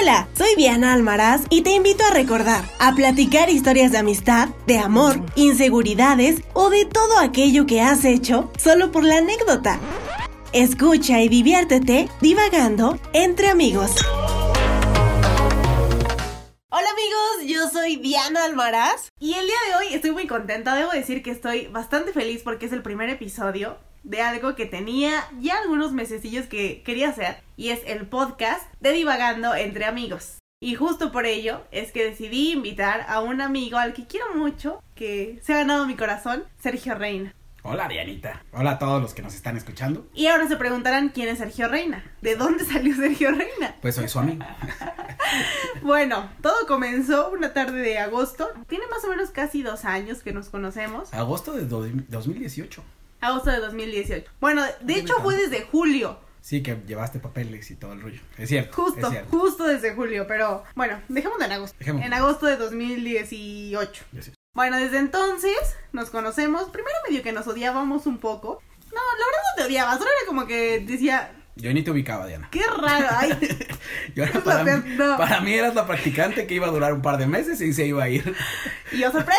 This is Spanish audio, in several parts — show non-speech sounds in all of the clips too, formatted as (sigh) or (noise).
Hola, soy Diana Almaraz y te invito a recordar, a platicar historias de amistad, de amor, inseguridades o de todo aquello que has hecho solo por la anécdota. Escucha y diviértete divagando entre amigos. Yo soy Diana Almaraz y el día de hoy estoy muy contenta. Debo decir que estoy bastante feliz porque es el primer episodio de algo que tenía ya algunos mesecillos que quería hacer y es el podcast de Divagando entre amigos. Y justo por ello es que decidí invitar a un amigo al que quiero mucho, que se ha ganado mi corazón, Sergio Reina. Hola Dianita. Hola a todos los que nos están escuchando. Y ahora se preguntarán quién es Sergio Reina. ¿De dónde salió Sergio Reina? Pues soy su amigo. (laughs) bueno, todo comenzó una tarde de agosto. Tiene más o menos casi dos años que nos conocemos. Agosto de do- 2018. Agosto de 2018. Bueno, de hecho fue desde julio. Sí, que llevaste papeles y todo el rollo. Es cierto. Justo, Es cierto. justo desde julio, pero bueno, dejémoslo en agosto. Dejémoslo. En agosto de 2018. Yo sí. Bueno, desde entonces nos conocemos. Primero medio que nos odiábamos un poco. No, la verdad no te odiabas, solo era como que decía, Yo ni te ubicaba, Diana. qué raro, ay, (laughs) Yo era para, mí, no. para mí eras la practicante que iba a durar un par de meses y se iba a ir. (laughs) y yo sorpresa.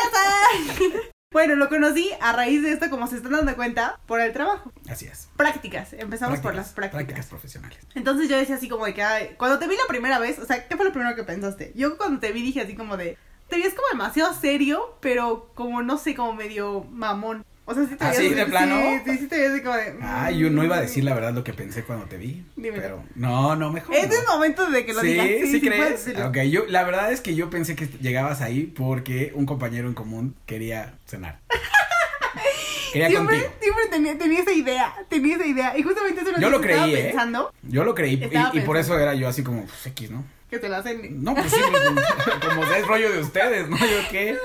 (laughs) bueno, lo conocí a raíz de esto, como se están dando cuenta, por el trabajo. Así es. Prácticas, empezamos por las prácticas. Prácticas profesionales. Entonces yo decía así como de que, ay, cuando te vi la primera vez, o sea, ¿qué fue lo primero que pensaste? Yo cuando te vi dije así como de, te ves como demasiado serio, pero como, no sé, como medio mamón. O sea, sí te ¿Ah, sí? ¿De plano? Sí, sí, sí te así como de... Ah, yo no iba a decir la verdad lo que pensé cuando te vi. Dímelo. Pero no, no, mejor. Es no. el momento de que lo sí, digas. sí, puedes crees. Ok, yo, la verdad es que yo pensé que llegabas ahí porque un compañero en común quería cenar. (laughs) quería Siempre, contigo. siempre tenía, tenía esa idea, tenía esa idea. Y justamente eso lo Yo lo estaba creí, ¿eh? pensando, Yo lo creí y, Estaba y por eso era yo así como, pues X, ¿no? Que te la hacen. No, pues sí, pues, (laughs) como, es rollo de ustedes, ¿no? Yo qué.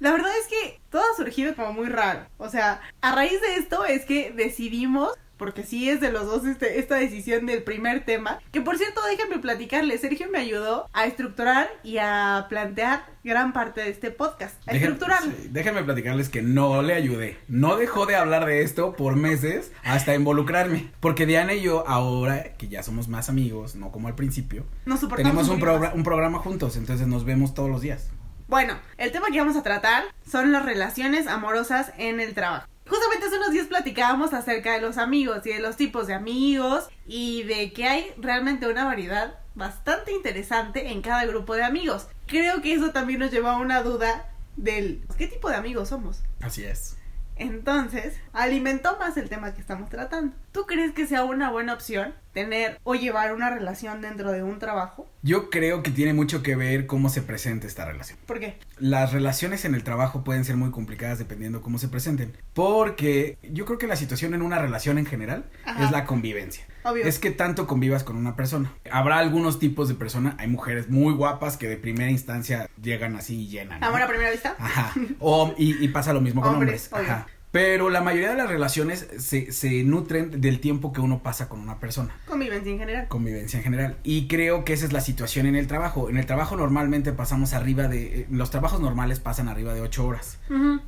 La verdad es que todo ha surgido como muy raro. O sea, a raíz de esto es que decidimos, porque sí es de los dos este, esta decisión del primer tema, que por cierto, déjenme platicarles, Sergio me ayudó a estructurar y a plantear gran parte de este podcast. A Dejen- estructurarlo. sí, déjenme platicarles que no le ayudé. No dejó de hablar de esto por meses hasta involucrarme. Porque Diana y yo, ahora que ya somos más amigos, no como al principio, Nos tenemos un, progra- un programa juntos, entonces nos vemos todos los días. Bueno, el tema que vamos a tratar son las relaciones amorosas en el trabajo. Justamente hace unos días platicábamos acerca de los amigos y de los tipos de amigos y de que hay realmente una variedad bastante interesante en cada grupo de amigos. Creo que eso también nos lleva a una duda del qué tipo de amigos somos. Así es. Entonces, alimentó más el tema que estamos tratando. ¿Tú crees que sea una buena opción tener o llevar una relación dentro de un trabajo? Yo creo que tiene mucho que ver cómo se presenta esta relación. ¿Por qué? Las relaciones en el trabajo pueden ser muy complicadas dependiendo cómo se presenten. Porque yo creo que la situación en una relación en general Ajá. es la convivencia. Obvio. Es que tanto convivas con una persona. Habrá algunos tipos de persona, hay mujeres muy guapas que de primera instancia llegan así y llenan. ¿no? ¿Amor a primera vista? Ajá. O, y, y pasa lo mismo con Hombres, hombres. Ajá. Pero la mayoría de las relaciones se, se nutren del tiempo que uno pasa con una persona Convivencia en general. convivencia en general. Y creo que esa es la situación en el trabajo. En el trabajo normalmente pasamos arriba de... eh, Los trabajos normales pasan arriba de ocho horas.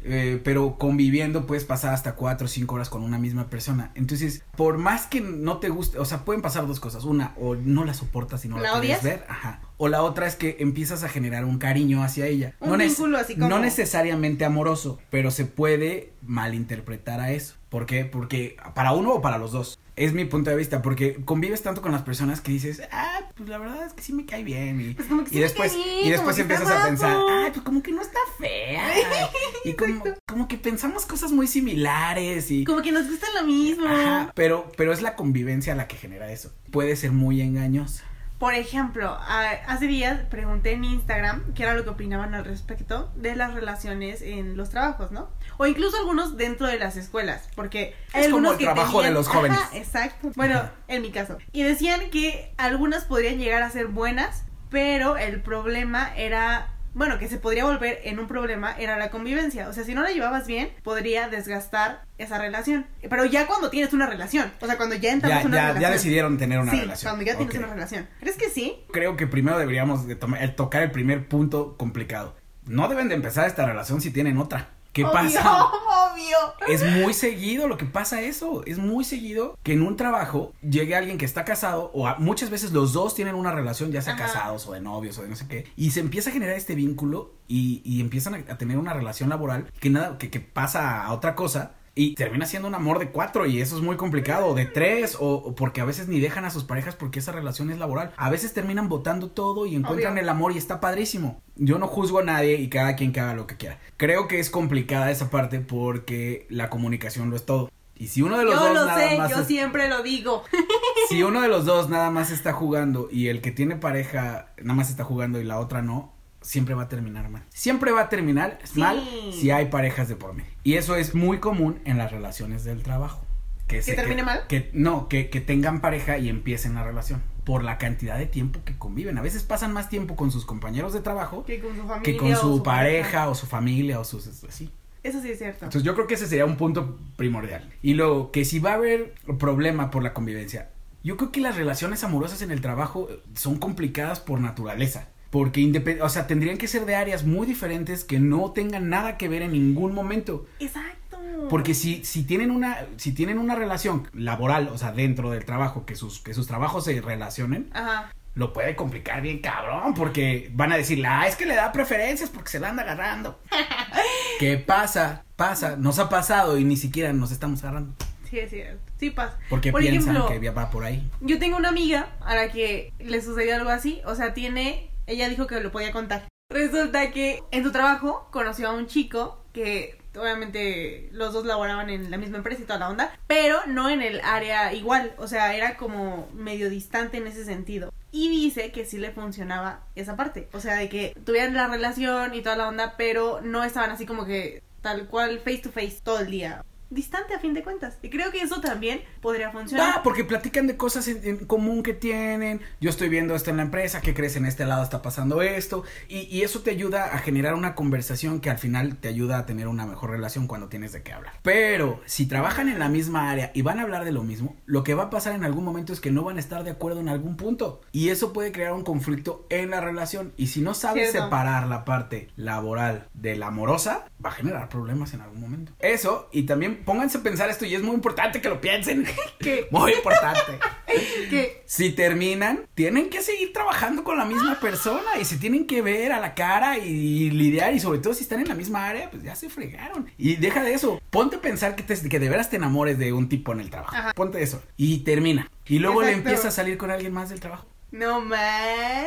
Eh, pero conviviendo puedes pasar hasta cuatro o cinco horas con una misma persona. Entonces, por más que no te guste, o sea, pueden pasar dos cosas. Una, o no la soportas y no la, ¿La puedes odias? ver. Ajá. O la otra es que empiezas a generar un cariño hacia ella. Un no, vínculo así como- no necesariamente amoroso, pero se puede malinterpretar a eso. ¿Por qué? Porque para uno o para los dos. Es mi punto de vista, porque convives tanto con las personas que dices, ah, pues la verdad es que sí me cae bien. Y, Pues como que sí y me después, cae bien, y después empiezas a pensar, ah, pues como que no está fea. (laughs) y como, como que pensamos cosas muy similares y... Como que nos gusta lo mismo. Ajá, pero, pero es la convivencia la que genera eso. Puede ser muy engañosa. Por ejemplo, hace días pregunté en Instagram qué era lo que opinaban al respecto de las relaciones en los trabajos, ¿no? O incluso algunos dentro de las escuelas, porque hay Es como algunos el que trabajo de los jóvenes. Ajá, exacto. Bueno, en mi caso. Y decían que algunas podrían llegar a ser buenas, pero el problema era bueno, que se podría volver en un problema era la convivencia. O sea, si no la llevabas bien, podría desgastar esa relación. Pero ya cuando tienes una relación, o sea, cuando ya entramos Ya, una ya, relación. ya decidieron tener una sí, relación. cuando ya tienes una relación. ¿Crees que sí? Creo que primero deberíamos de el tocar el primer punto complicado. No deben de empezar esta relación si tienen otra. ¿Qué obvio, pasa? Obvio. Es muy seguido lo que pasa eso. Es muy seguido que en un trabajo llegue alguien que está casado o a- muchas veces los dos tienen una relación, ya sea Ajá. casados o de novios o de no sé qué, y se empieza a generar este vínculo y, y empiezan a, a tener una relación laboral que nada, que, que pasa a otra cosa. Y termina siendo un amor de cuatro y eso es muy complicado, o de tres, o, o porque a veces ni dejan a sus parejas porque esa relación es laboral. A veces terminan votando todo y encuentran Obvio. el amor y está padrísimo. Yo no juzgo a nadie y cada quien que haga lo que quiera. Creo que es complicada esa parte porque la comunicación lo es todo. Y si uno de los Yo dos lo nada sé, más yo es- siempre lo digo. si uno de los (laughs) dos nada más está jugando y el que tiene pareja nada más está jugando y la otra no, siempre va a terminar mal. Siempre va a terminar Sí. mal si hay parejas de por medio. Y eso es muy común en las relaciones del trabajo. Que, se- termine mal? Que, no, que, que tengan pareja y empiecen la relación. Por la cantidad de tiempo que conviven. A veces pasan más tiempo con sus compañeros de trabajo Que con su familia. que con o su pareja o su familia o sus así. Eso sí es cierto. Entonces yo creo que ese sería un punto primordial. Y luego, que si va a haber problema por la convivencia, yo creo que las relaciones amorosas en el trabajo son complicadas por naturaleza. Porque, independ- o sea, tendrían que ser de áreas muy diferentes que no tengan nada que ver en ningún momento. Exacto. Porque si, si tienen una, si tienen una relación laboral, o sea, dentro del trabajo, que sus, que sus trabajos se relacionen, Ajá. lo puede complicar bien cabrón, porque van a decir, ah, es que le da preferencias porque se la anda agarrando. (laughs) ¿Qué pasa? Pasa, nos ha pasado y ni siquiera nos estamos agarrando. Sí, es cierto. Sí pasa. Porque Por piensan ejemplo, que va por ahí. Yo tengo una amiga a la que le sucedió algo así. O sea, tiene. Ella dijo que lo podía contar. Resulta que en su trabajo conoció a un chico que obviamente los dos laboraban en la misma empresa y toda la onda, pero no en el área igual. O sea, era como medio distante en ese sentido. Y dice que sí le funcionaba esa parte. O sea, de que tuvieran la relación y toda la onda, pero no estaban así como que tal cual face to face todo el día. Distante a fin de cuentas. Y creo que eso también podría funcionar. Va, porque platican de cosas en, en común que tienen. Yo estoy viendo esto en la empresa, ¿qué crees? En este lado está pasando esto. Y, y eso te ayuda a generar una conversación que al final te ayuda a tener una mejor relación cuando tienes de qué hablar. Pero si trabajan en la misma área y van a hablar de lo mismo, lo que va a pasar en algún momento es que no van a estar de acuerdo en algún punto. Y eso puede crear un conflicto en la relación. Y si no sabes Cierto. separar la parte laboral de la amorosa, va a generar problemas en algún momento. Eso, y también pónganse a pensar esto, y es muy importante que lo piensen. (laughs) ¿Qué? Muy importante. (laughs) Si terminan, tienen que seguir trabajando con la misma persona y se tienen que ver a la cara y, lidiar y sobre todo si están en la misma área, pues ya se fregaron. Y deja de eso, ponte a pensar que, te- que de veras te enamores de un tipo en el trabajo. Ajá. Ponte eso. Y termina. Y luego le empieza a salir con alguien más del trabajo. No man.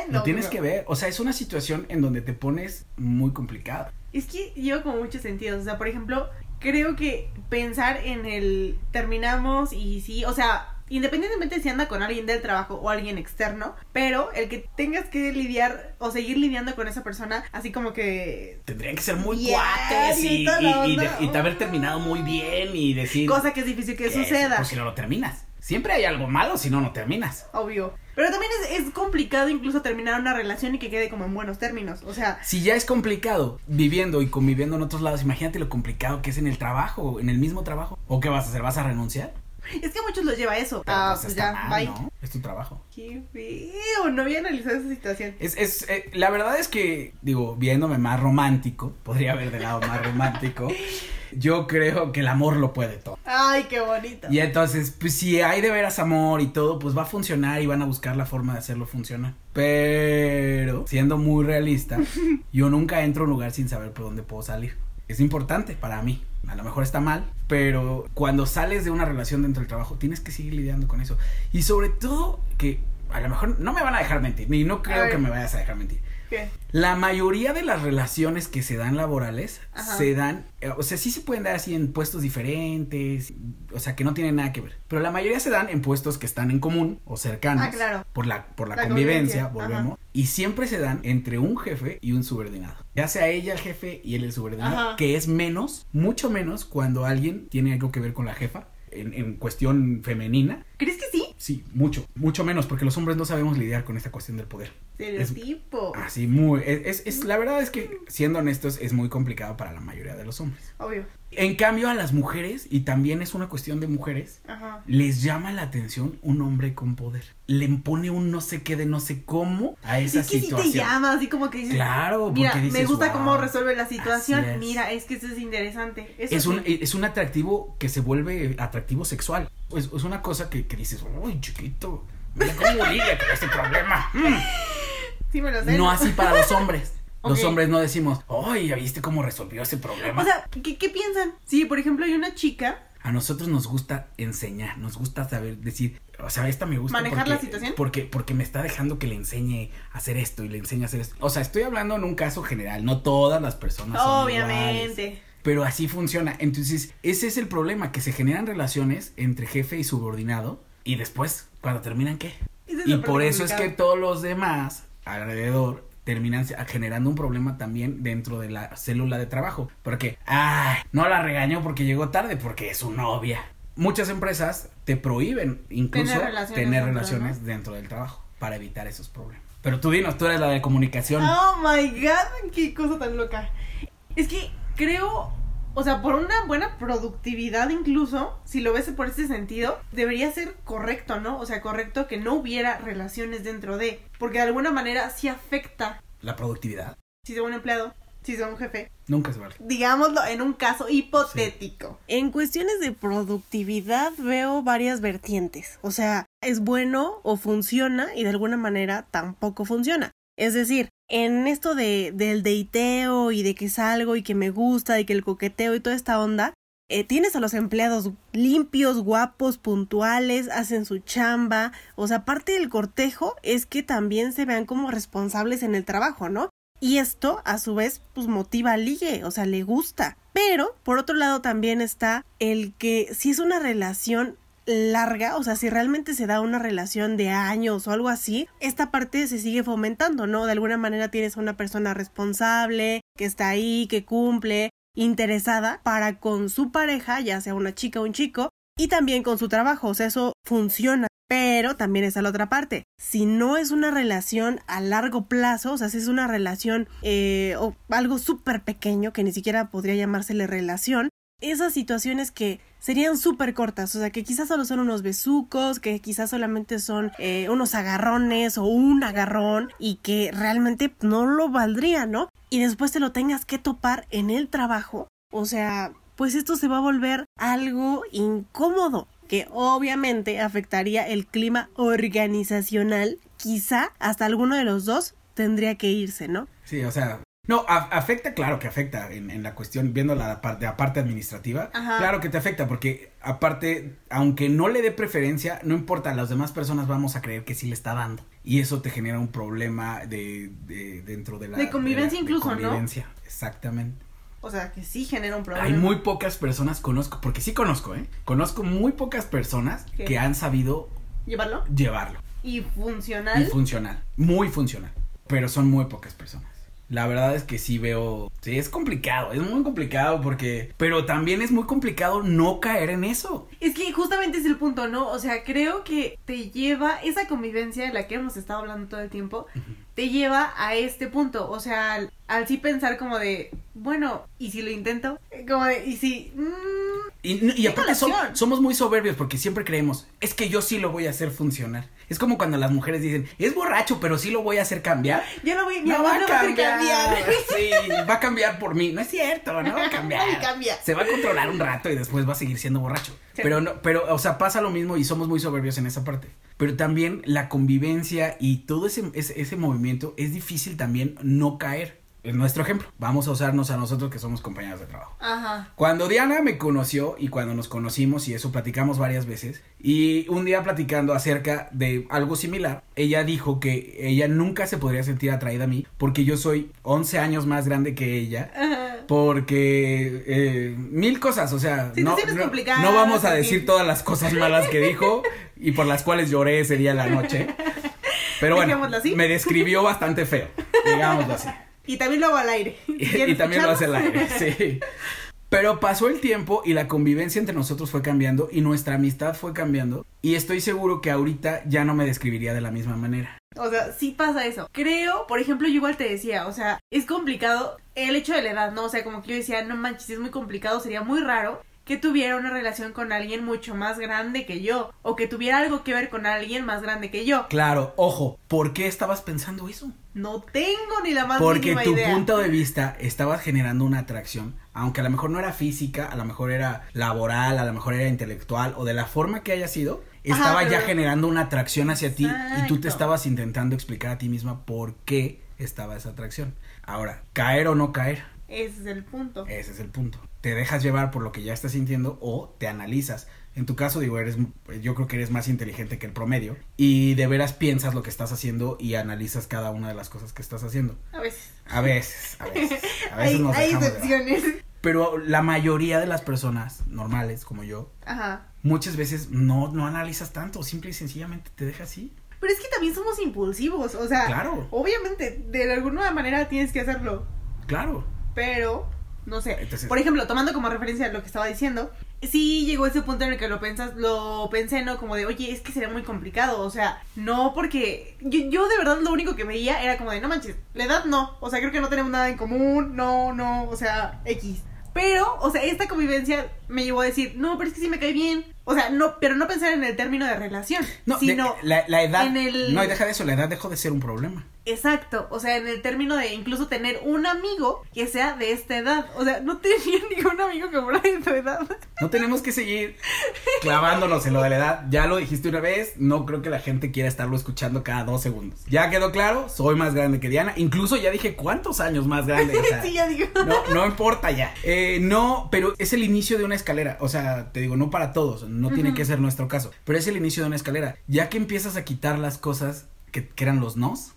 Lo no, tienes no. que ver. O sea, es una situación en donde te pones muy complicada. Es que lleva como muchos sentidos. O sea, por ejemplo, creo que pensar en el terminamos y sí, o sea, independientemente si anda con alguien del trabajo o alguien externo, pero el que tengas que lidiar o seguir lidiando con esa persona, así como que Tendrían que ser muy Bien, cuates y, y y- de- y haber terminado muy bien y decir... cosa que es difícil que que- suceda. Pues si no lo terminas. Siempre hay algo malo si no, no terminas. Obvio. Pero también es, es complicado incluso terminar una relación y que quede como en buenos términos. O sea, Si ya es complicado viviendo y conviviendo en otros lados, imagínate lo complicado que es en el trabajo, en el mismo trabajo. ¿O qué vas a hacer? ¿Vas a renunciar? es que a muchos los lleva eso. Pero, ah, pues, pues ya, mal, bye. ¿no? Es tu trabajo. Qué feo, no había analizado esa situación. Es, es, eh, la verdad es que, digo, viéndome más romántico, podría haber del lado más romántico, (laughs) yo creo que el amor lo puede todo. Ay, qué bonito. Y entonces, pues si hay de veras amor y todo, pues va a funcionar y van a buscar la forma de hacerlo funcionar. Pero, siendo muy realista, (laughs) yo nunca entro a un lugar sin saber por dónde puedo salir. Es importante para mí. A lo mejor está mal, pero cuando sales de una relación dentro del trabajo, tienes que seguir lidiando con eso. Y sobre todo, que a lo mejor no me van a dejar mentir, ni no creo que me vayas a dejar mentir. ¿Qué? La mayoría de las relaciones que se dan laborales Ajá. se dan, eh, o sea, sí se pueden dar así en puestos diferentes, o sea, que no tienen nada que ver. Pero la mayoría se dan en puestos que están en común o cercanos. Ah, claro. Por la, por la, La convivencia, convivencia, volvemos. Y siempre se dan entre un jefe y un subordinado. Ya sea ella el jefe y él el subordinado, Ajá. que es menos, mucho menos cuando alguien tiene algo que ver con la jefa. En, en cuestión femenina, ¿Crees sí? mucho, mucho menos, porque los hombres no sabemos lidiar con esta cuestión del poder. Estereotipo. Así, muy. Es, es, es- la verdad es que, siendo honestos, es muy complicado para la mayoría de los hombres. Obvio. En cambio a las mujeres, y también es una cuestión de mujeres, Ajá. les llama la atención un hombre con poder. Le impone un no sé qué de no sé cómo a esa es que situación. sí te llama, así como que dices, Claro, porque mira, dices, me gusta "Wow". cómo resuelve la situación, es. mira, es que eso es interesante. Eso es un, es un atractivo que se vuelve atractivo sexual. Es, es una cosa que, que dices, uy, chiquito, mira cómo lidia con este problema. Mm". (laughs) Sí me lo sé. No así para los hombres. Los hombres no decimos, ay, ¿ya viste cómo resolvió ese problema? O sea, ¿qué, ¿qué piensan? Sí, por ejemplo, hay una chica a nosotros nos gusta enseñar, nos gusta saber decir, o sea, esta me gusta ¿Manejar porque, la situación? porque porque me está dejando que le enseñe a hacer esto y le enseñe a hacer esto. O sea, estoy hablando en un caso general, no todas las personas son iguales. Obviamente. Pero así funciona. Entonces, ese es el problema, que se generan relaciones entre jefe y subordinado y después, cuando terminan, ¿qué? Es Y por eso es que todos los demás alrededor terminan generando un problema también dentro de la célula de trabajo. Porque, ay, no la regañó porque llegó tarde, porque es su novia. Muchas empresas te prohíben incluso Tener tener relaciones relaciones, dentro, dentro del trabajo para evitar esos problemas. Pero tú dinos, tú eres la de comunicación. Oh my god, qué cosa tan loca. Es que creo, o sea, por una buena productividad incluso, si lo ves por ese sentido, debería ser correcto, ¿no? O sea, correcto que no hubiera relaciones dentro de, porque de alguna manera sí afecta La productividad si soy un empleado, si soy un jefe, nunca se vale. digámoslo en un caso hipotético. En cuestiones de productividad veo varias vertientes. O sea, es bueno o funciona y de alguna manera tampoco funciona. Es decir, en esto de, del deiteo y de que salgo y que me gusta y que el coqueteo y toda esta onda, eh, tienes a los empleados limpios, guapos, puntuales, hacen su chamba. O sea, parte del cortejo es que también se vean como responsables en el trabajo, ¿no? Y esto, a su vez, pues motiva al ligue, o sea, le gusta. Pero, por otro lado, también está el que si es una relación larga, o sea, si realmente se da una relación de años o algo así, esta parte se sigue fomentando, ¿no? De alguna manera tienes a una persona responsable, que está ahí, que cumple, interesada para con su pareja, ya sea una chica o un chico, y también con su trabajo, o sea, eso funciona. Pero también está la otra parte. Si no es una relación a largo plazo, o sea, si es una relación eh, o algo súper pequeño que ni siquiera podría llamársele relación, esas situaciones que serían súper cortas, o sea, que quizás solo son unos besucos, que quizás solamente son eh, unos agarrones o un agarrón y que realmente no lo valdría, ¿no? Y después te lo tengas que topar en el trabajo, o sea, pues esto se va a volver algo incómodo que obviamente afectaría el clima organizacional, quizá hasta alguno de los dos tendría que irse, ¿no? Sí, o sea, no, a- afecta, claro que afecta en, en la cuestión, viendo la parte, la parte administrativa, Ajá. claro que te afecta, porque aparte, aunque no le dé preferencia, no importa, las demás personas vamos a creer que sí le está dando. Y eso te genera un problema de, de- dentro de la... De convivencia incluso, ¿no? convivencia, exactamente. O sea, que sí genera un problema. Hay muy pocas personas, conozco, porque sí conozco, ¿eh? Conozco muy pocas personas ¿Qué? que han sabido ¿Llevarlo? llevarlo. Y funcional. Y funcional, muy funcional. Pero son muy pocas personas. La verdad es que sí veo, sí, es complicado, es muy complicado porque, pero también es muy complicado no caer en eso. Es que justamente es el punto, ¿no? O sea, creo que te lleva esa convivencia de la que hemos estado hablando todo el tiempo, te lleva a este punto. O sea, al, sí pensar como de, bueno, ¿y si lo intento? Como de, ¿y si? mm, Y, y ¿Qué aparte som- colación? somos muy soberbios porque siempre creemos, es que yo sí lo voy a hacer funcionar. Es como cuando las mujeres dicen, es borracho, pero sí lo voy a hacer cambiar. ya lo voy, mi No amor va a cambiar. cambiar. (laughs) Sí, va a cambiar por mí. No es cierto, no va a cambiar. Cambia. Se va a controlar un rato y después va a seguir siendo borracho. Sí. Pero no, pero, o sea, pasa lo mismo y somos muy soberbios en esa parte. Pero también la convivencia y todo ese, ese, ese movimiento es difícil también no caer. En nuestro ejemplo, vamos a usarnos a nosotros que somos compañeros de trabajo. Ajá. Cuando Diana me conoció y cuando nos conocimos y eso platicamos varias veces y un día platicando acerca de algo similar, ella dijo que ella nunca se podría sentir atraída a mí porque yo soy 11 años más grande que ella. Ajá. Porque eh, mil cosas, o sea, no, Situaciones no, complicadas, no vamos a decir todas las cosas malas que dijo (laughs) y por las cuales lloré ese día en la noche. Pero (laughs) bueno, así. me describió bastante feo, digámoslo así. Y también lo hago al aire. (laughs) Y, ¿Quieren y también lo hace escucharlo? aire, sí. Pero pasó el tiempo y la convivencia entre nosotros fue cambiando y nuestra amistad fue cambiando. Y estoy seguro que ahorita ya no me describiría de la misma manera. O sea, sí pasa eso. Creo, por ejemplo, yo igual te decía, o sea, es complicado el hecho de la edad, ¿no? O sea, como que yo decía, no manches, es muy complicado, sería muy raro que tuviera una relación con alguien mucho más grande que yo o que tuviera algo que ver con alguien más grande que yo. Claro, ojo, ¿por qué estabas pensando eso? No tengo ni la más Porque mínima tu idea. punto de vista estabas generando una atracción, aunque a lo mejor no era física, a lo mejor era laboral, a lo mejor era intelectual o de la forma que haya sido, Ajá, estaba ya generando una atracción hacia ti y tú te estabas intentando explicar a ti misma por qué estaba esa atracción. Ahora, caer o no caer, Ese es el punto. ese es el punto. Te dejas llevar por lo que ya estás sintiendo o te analizas. En tu caso, digo, eres, yo creo que eres más inteligente que el promedio y de veras piensas lo que estás haciendo y analizas cada una de las cosas que estás haciendo. A veces. A veces, a veces. A veces hay nos hay excepciones. Pero la mayoría de las personas normales, como yo, Ajá. muchas veces no, no analizas tanto, simple y sencillamente te dejas así. Pero es que también somos impulsivos, o sea, Claro. obviamente, de alguna manera tienes que hacerlo, Claro. pero, no sé. Entonces- Por ejemplo, tomando como referencia lo que estaba diciendo, sí llegó ese punto en el que lo pensas, lo pensé, ¿no? Como de, oye, es que sería muy complicado, o sea, no porque yo, yo de verdad lo único que veía era como de, no manches, la edad no, o sea, creo que no tenemos nada en común, no, no, o sea, X. Pero, o sea, esta convivencia me llevó a decir, no, pero es que sí me cae bien. O sea, no, pero no pensar en el término de relación, No, de- sino la, la edad. en el- No, y deja de eso, la edad dejó de ser un problema. Exacto, o sea, en el término de incluso tener un amigo que sea de esta edad. O sea, no tenía (laughs) ningún amigo que fuera de tu edad. No tenemos que seguir clavándonos en lo de la edad. Ya lo dijiste una vez, no creo que la gente quiera estarlo escuchando cada dos segundos. Ya quedó claro, soy más grande que Diana. Incluso ya dije cuántos años más grande. o (laughs) sea, sí, ya digo. No, no importa ya. Eh, no, pero es el inicio de una escalera. O sea, te digo, no para todos, no tiene que ser nuestro caso. Pero es el inicio de una escalera. Ya que empiezas a quitar las cosas que, que eran los nos,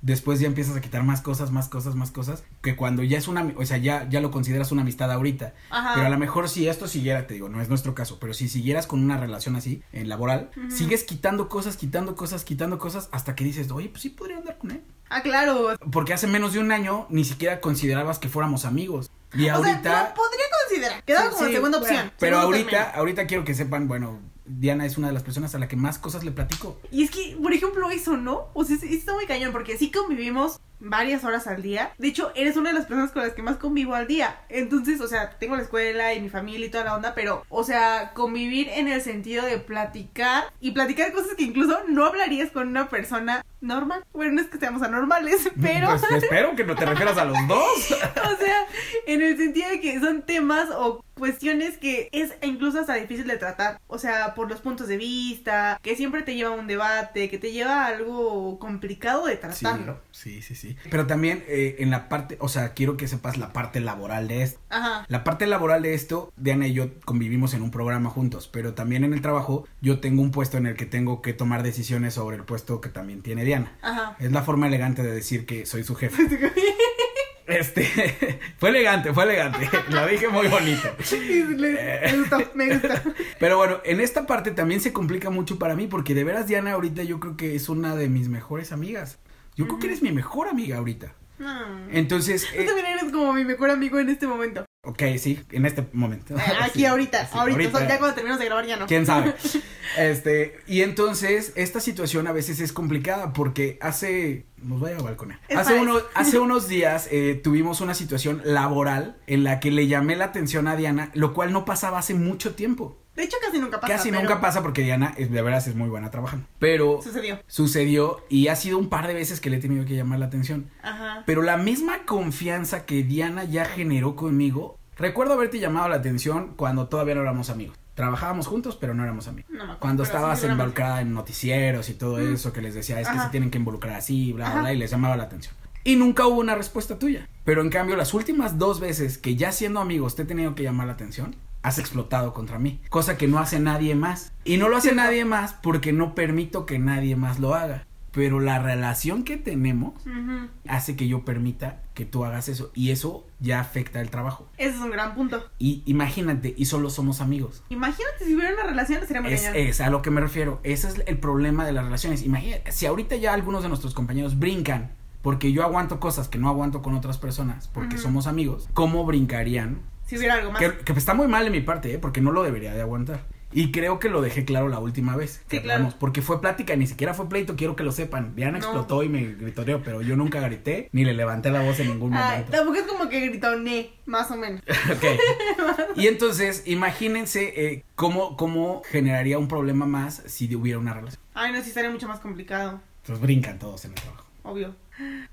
después ya empiezas a quitar más cosas, más cosas, más cosas. Que cuando ya es una, o sea, ya, ya lo consideras una amistad ahorita. Ajá. Pero a lo mejor si esto siguiera, te digo, no es nuestro caso, pero si siguieras con una relación así, en laboral, sigues quitando cosas, quitando cosas, quitando cosas, hasta que dices, oye, pues sí podría andar con él. Ah, claro. Porque hace menos de un año ni siquiera considerabas que fuéramos amigos. Y O ahorita. sea, podría considerar. Quedaba Sí, como sí, segunda opción. Pero ahorita, ahorita quiero que sepan, bueno, Diana es una de las personas a la que más cosas le platico. Y es que, por ejemplo, eso, ¿no? O sea, es- está muy cañón porque sí convivimos varias horas al día. De hecho, eres una de las personas con las que más convivo al día. Entonces, o sea, tengo la escuela y mi familia y toda la onda, pero, o sea, convivir en el sentido de platicar y platicar cosas que incluso no hablarías con una persona normal. Bueno, no es que seamos anormales, (laughs) pero... Pues (laughs) espero que no te refieras a los dos. (laughs) O sea, en el sentido de que son temas o cuestiones que es incluso hasta difícil de tratar. O sea, por los puntos de vista, que siempre te lleva a un debate, que te lleva a algo complicado de Sí, tratarlo. sí, sí, sí. Pero también eh, en la parte, o sea, quiero que sepas la parte laboral de esto. Ajá. La parte laboral de esto, Diana y yo convivimos en un programa juntos, pero también en el trabajo yo tengo un puesto en el que tengo que tomar decisiones sobre el puesto que también tiene Diana. Ajá. Es la forma elegante de decir que soy su jefe. (laughs) Este, (laughs) fue elegante, fue elegante. (laughs) Lo dije muy bonito. (laughs) Le- me gustó, me gustó. Pero bueno, en esta parte también se complica mucho para mí porque de veras Diana ahorita yo creo que es una de mis mejores amigas. Yo creo que eres mi mejor amiga ahorita. No. Entonces, Tú eh, también eres como mi mejor amigo en este momento. Ok, sí, en este momento. Eh, (laughs) Aquí Sí, ahorita, sí, ahorita. Sea, ya cuando terminemos de grabar ya no. ¿Quién sabe? (laughs) Este, y entonces, esta situación a veces es complicada porque hace. Nos voy a Hace, eso. hace (laughs) unos días eh, tuvimos una situación laboral en la que le llamé la atención a Diana, lo cual no pasaba hace mucho tiempo. De hecho, casi nunca pasa. Casi pero nunca pasa porque Diana, es, de veras, es muy buena trabajando. Pero Sucedió. sucedió y ha sido un par de veces que le he tenido que llamar la atención. Ajá. Pero la misma confianza que Diana ya generó conmigo, recuerdo haberte llamado la atención cuando todavía no éramos amigos. Trabajábamos juntos, pero no éramos amigos. No me acuerdo, Cuando estabas sí, en noticieros y todo Mm. eso, que les decía, es que se tienen que involucrar así, bla, bla, Ajá. bla, y les llamaba la atención. Y nunca hubo una respuesta tuya. Pero en cambio, las últimas dos veces que ya siendo amigos te he tenido que llamar la atención, has explotado contra mí. Cosa que no hace nadie más. Y no lo hace nadie más porque no permito que nadie más lo haga. Pero la relación que tenemos hace que yo permita que tú hagas eso. Y eso ya afecta el trabajo. Ese es un gran punto. Y imagínate, y solo somos amigos. Imagínate si hubiera una relación, sería muy Es, es a lo que me refiero. Ese es el problema de las relaciones. Imagínate, si ahorita ya algunos de nuestros compañeros brincan porque yo aguanto cosas que no aguanto con otras personas porque somos amigos, ¿cómo brincarían? Si hubiera algo más. Que, que está muy mal de mi parte, ¿eh? porque no lo debería de aguantar. Y creo que lo dejé claro la última vez. que Sí, claro. hablamos, Porque fue plática, ni siquiera fue pleito, quiero que lo sepan. Diana No. explotó y me gritoreó, pero yo nunca grité ni le levanté la voz en ningún Ay, momento. tampoco es como que gritoné, más o menos. (laughs) Ok. (laughs) Y entonces, imagínense eh, cómo, cómo generaría un problema más si hubiera una relación. Ay, no, sí estaría mucho más complicado. Pues brincan todos en el trabajo. Obvio.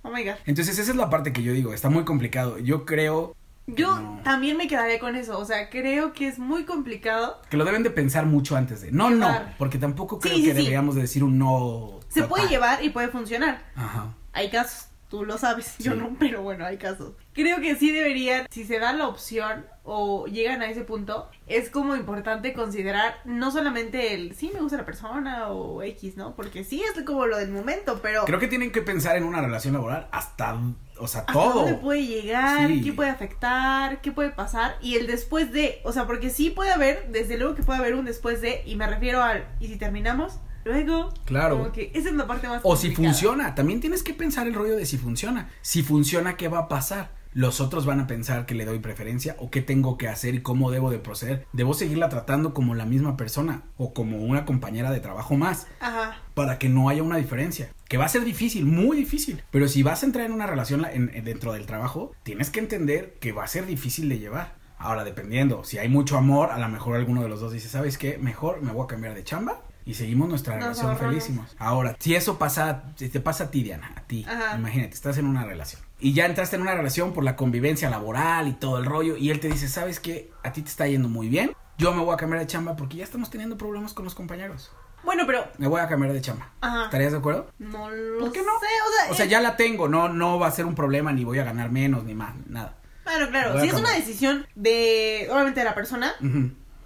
Oh my god. Entonces, esa es la parte que yo digo, está muy complicado. Yo creo Yo No. también me quedaría con eso. O sea, creo que es muy complicado. que lo deben de pensar mucho antes de. No, no, porque tampoco creo Sí, sí, que sí. deberíamos de decir un no. Se total. puede llevar y puede funcionar. Ajá. Hay casos, tú lo sabes, yo no, pero bueno, hay casos. Creo que sí deberían, si se da la opción o llegan a ese punto, es como importante considerar no solamente el sí me gusta la persona o X, ¿no? Porque sí es como lo del momento, pero Creo que tienen que pensar en una relación laboral hasta, o sea, hasta todo. dónde puede llegar, Sí. qué puede afectar, qué puede pasar y el después de, o sea, porque sí puede haber, desde luego que puede haber un después de y me refiero al y si terminamos, luego Claro. como que esa es la parte más O si funciona, también tienes que pensar el rollo de si funciona. Si funciona, ¿qué va a pasar? Los otros van a pensar que le doy preferencia o qué tengo que hacer y cómo debo de proceder. ¿Debo seguirla tratando como la misma persona o como una compañera de trabajo más Ajá. para que no haya una diferencia? Que va a ser difícil, muy difícil. Pero si vas a entrar en una relación en- en- dentro del trabajo, tienes que entender que va a ser difícil de llevar. Ahora, dependiendo, si hay mucho amor, a lo mejor alguno de los dos dice, ¿sabes qué? Mejor me voy a cambiar de chamba y seguimos nuestra Nos relación ahorramos. felísimos. Ahora, si eso pasa, si te pasa a ti, Diana, a ti, Ajá. imagínate, estás en una relación. Y ya entraste en una relación por la convivencia laboral y todo el rollo, y él te dice, ¿sabes qué? A ti te está yendo muy bien, yo me voy a cambiar de chamba porque ya estamos teniendo problemas con los compañeros. Bueno, pero Me voy a cambiar de chamba. Ajá. ¿Estarías de acuerdo? No lo ¿Por qué sé, no? o sea, O sea, eh, ya la tengo, no, no va a ser un problema, ni voy a ganar menos, ni más, nada. Claro, claro, si es una decisión de, obviamente, de la persona,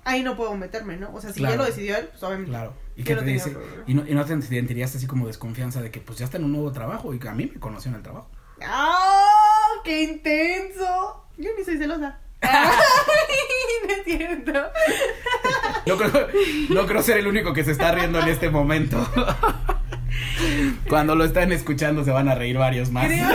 ahí no puedo meterme, ¿no? O sea, si Claro. ya lo decidió él, pues obviamente. claro. ¿Y no te dice? Y no, y no te sentirías así como desconfianza de que pues ya está en un nuevo trabajo y que a mí me conoció en el trabajo. ¡Ah! ¡Qué intenso! Yo ni soy celosa. Ay, (laughs) es cierto. No creo, no creo ser el único que se está riendo en este momento. Cuando lo están escuchando se van a reír varios más. Creo.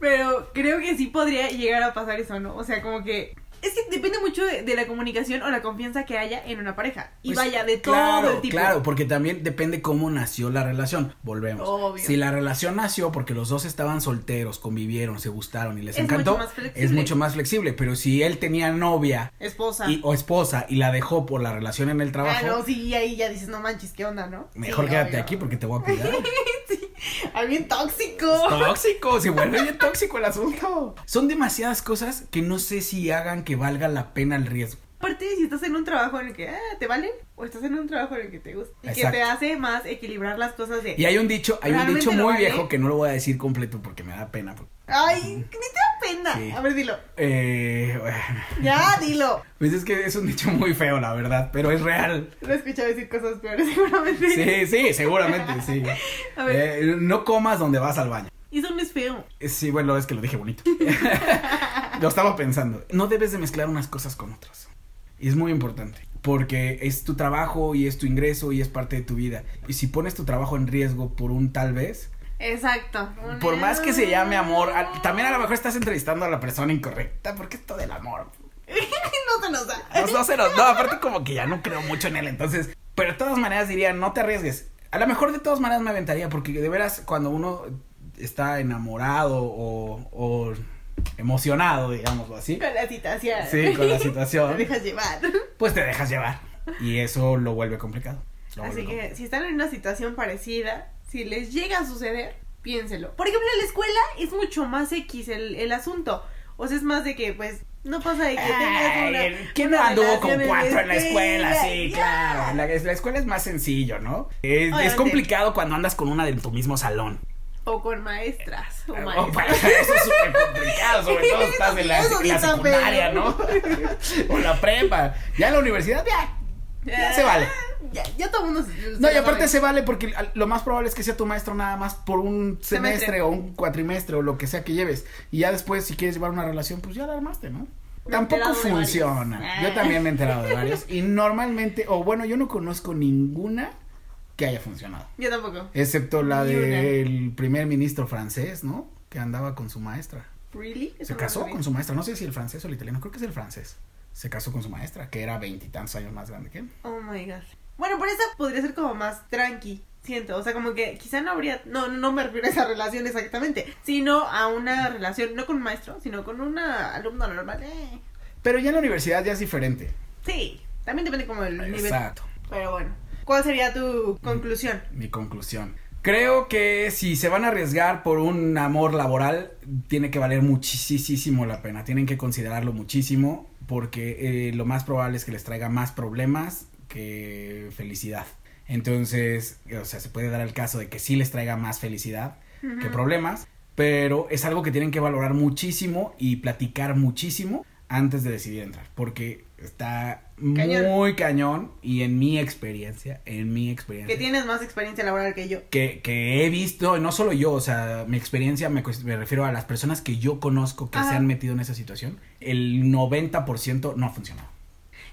Pero creo que sí podría llegar a pasar eso, ¿no? O sea, como que. Es que depende mucho de, de la comunicación o la confianza que haya en una pareja. Y Pues, vaya, de todo claro, el tipo. Claro, porque también depende cómo nació la relación. Volvemos. Obvio. Si la relación nació porque los dos estaban solteros, convivieron, se gustaron y les Es encantó, mucho más flexible. es mucho más flexible. Pero si él tenía novia Esposa. y, o esposa y la dejó por la relación en el trabajo, Ah, no, sí, ahí ya dices, no manches, ¿qué onda, no? mejor Sí, quédate obvio. aquí porque te voy a cuidar. (laughs) (laughs) Ay, bien tóxico. tóxico, se vuelve bien tóxico el asunto. Son demasiadas cosas que no sé si hagan que valga la pena el riesgo. Aparte, si estás en un trabajo en el que ah, te vale, o estás en un trabajo en el que te gusta. Y Exacto. que te hace más equilibrar las cosas de. Y hay un dicho, hay un ¿Realmente dicho muy vale? viejo que no lo voy a decir completo porque me da pena. Ay, ni te da pena. Sí. A ver, dilo. Eh, bueno, Ya, (laughs) dilo. pues es que es un dicho muy feo, la verdad, pero es real. Lo he escuchado decir cosas peores, (laughs) seguramente. Sí, sí, seguramente, sí. (laughs) A ver, Eh, no comas donde vas al baño. eso no es feo. Eh, Sí, bueno, es que lo dije bonito. lo estaba pensando. No debes de mezclar unas cosas con otras. Y es muy importante. Porque es tu trabajo y es tu ingreso y es parte de tu vida. Y si pones tu trabajo en riesgo por un tal vez, Exacto. por más que se llame amor, a- también a lo mejor estás entrevistando a la persona incorrecta. Porque esto del amor. (laughs) no se nos da. No, no se nos- no, aparte como que ya no creo mucho en él. Entonces, pero de todas maneras diría, no te arriesgues. A lo mejor de todas maneras me aventaría. Porque de veras, cuando uno está enamorado o, o emocionado, digámoslo así, Con la situación. Sí, con la situación. (laughs) Te dejas llevar. pues te dejas llevar. Y eso lo vuelve complicado. Lo Así vuelve que si están en una situación parecida, si les llega a suceder, piénselo. Por ejemplo, en la escuela es mucho más X el, el asunto. O sea, es más de que, pues, no pasa de que tengas Ay, una. el- ¿Quién una no anduvo con cuatro en la escuela? Sí, claro. La, la escuela es más sencillo, ¿no? Es, complicado cuando andas con una de tu mismo salón. O con maestras. O maestros. para- (laughs) eso es súper complicado, sobre todo (laughs) estás en la, en la secundaria. ¿no? (laughs) o la prepa. Ya en la universidad, ya. Ya se vale. Ya, ya todo mundo se- No, y aparte sabe. se vale porque lo más probable es que sea tu maestro nada más por un semestre, Semestre. o un cuatrimestre o lo que sea que lleves. Y ya después, si quieres llevar una relación, pues ya la armaste, ¿no? Me Tampoco de funciona. varios. Yo también me he enterado de varios. Y normalmente, o bueno, yo no conozco ninguna que haya funcionado. Yo tampoco. Excepto la del primer ministro francés, ¿no? Que andaba con su maestra. ¿Really? Eso Se casó con su maestra. No sé si el francés o el italiano. Creo que es el francés. se casó con su maestra, que era veintitantos años más grande que él. Oh my god. Bueno, por esa podría ser como más tranqui, siento. O sea, como que quizá no habría. No, no me refiero a esa relación exactamente. Sino a una relación, no con un maestro, sino con una alumna normal. Eh. Pero ya en la universidad ya es diferente. Sí, también depende como del nivel. Exacto. Pero bueno. ¿Cuál sería tu conclusión? Mi conclusión. Creo que si se van a arriesgar por un amor laboral, tiene que valer muchísimo la pena. Tienen que considerarlo muchísimo porque eh, lo más probable es que les traiga más problemas que felicidad. Entonces, o sea, se puede dar el caso de que sí les traiga más felicidad que problemas, pero es algo que tienen que valorar muchísimo y platicar muchísimo antes de decidir entrar, porque está Cañón. muy cañón y en mi experiencia, en mi experiencia Que tienes más experiencia laboral que yo. que, que he visto, no solo yo, o sea, mi experiencia me, me refiero a las personas que yo conozco que Ajá. se han metido en esa situación, el 90% no ha funcionado.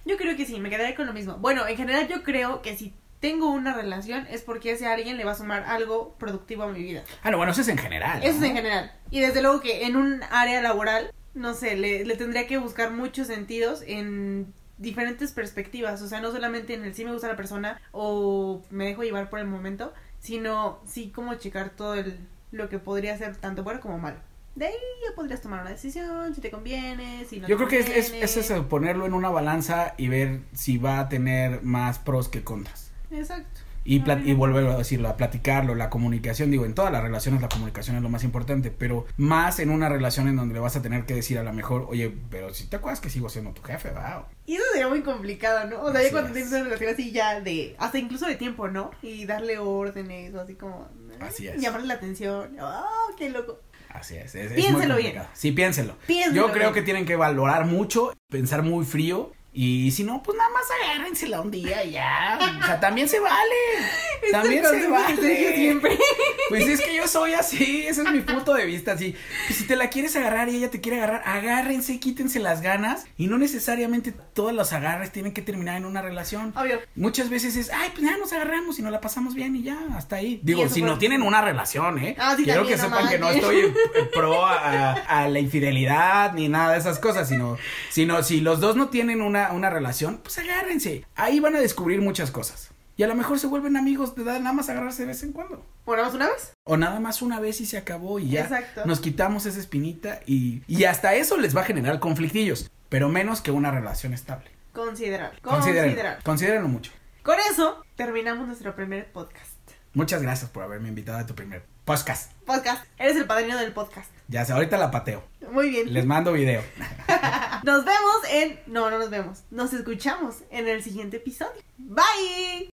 Yo creo que sí, me quedaré con lo mismo. Bueno, en general yo creo que si tengo una relación es porque ese alguien le va a sumar algo productivo a mi vida. Ah, no, bueno, eso es en general. Eso es en general. Y desde luego que en un área laboral, no sé, le, le tendría que buscar muchos sentidos en diferentes perspectivas. O sea, no solamente en el sí me gusta la persona o me dejo llevar por el momento, sino sí como checar todo el, lo que podría ser tanto bueno como malo. De ahí ya podrías tomar una decisión, si te conviene, si no Yo te creo que es, es, es eso, ponerlo en una balanza y ver si va a tener más pros que contras. Exacto. Y, y Ay. volver a decirlo, a platicarlo, la comunicación, digo, en todas las relaciones la comunicación es lo más importante, pero más en una relación en donde le vas a tener que decir a lo mejor, oye, pero si te acuerdas que sigo siendo tu jefe, va. Y eso sería muy complicado, ¿no? O sea, ya Así cuando es. tienes una relación así ya de, hasta incluso de tiempo, ¿no? Y darle órdenes o así como... Así es. Llamarle la atención. ¡Oh, qué loco! Así es, es, Piénselo bien. Sí, piénselo. Piénselo Yo creo bien. que tienen que valorar mucho, pensar muy frío. Y si no, pues nada más agárrensela un día y ya. O sea, también se vale. Es También se vale. siempre. Pues es que yo soy así, ese es mi punto de vista, así. Pues si te la quieres agarrar y ella te quiere agarrar, agárrense, quítense las ganas. Y no necesariamente todos los agarres tienen que terminar en una relación. Obvio. Muchas veces es, ay, pues ya nos agarramos y nos la pasamos bien y ya, hasta ahí. Digo, si fue- no tienen una relación, ¿eh? Ah, sí, Quiero también, que no sepan que no estoy en- en (laughs) pro a, a la infidelidad ni nada de esas cosas, sino, sino si los dos no tienen una, una relación, pues agárrense. Ahí van a descubrir muchas cosas. Y a lo mejor se vuelven amigos de nada más agarrarse de vez en cuando. Bueno, ¿vamos una vez? O nada más una vez y se acabó y ya Exacto. nos quitamos esa espinita y, y hasta eso les va a generar conflictillos, pero menos que una relación estable. Considerar. Considérenlo, Considerar. considérenlo mucho. Con eso terminamos nuestro primer podcast. Muchas gracias por haberme invitado a tu primer podcast. Podcast. Eres el padrino del podcast. Ya sé, ahorita la pateo. Muy bien. Les mando video. (laughs) Nos vemos en... No, no nos vemos. Nos escuchamos en el siguiente episodio. Bye.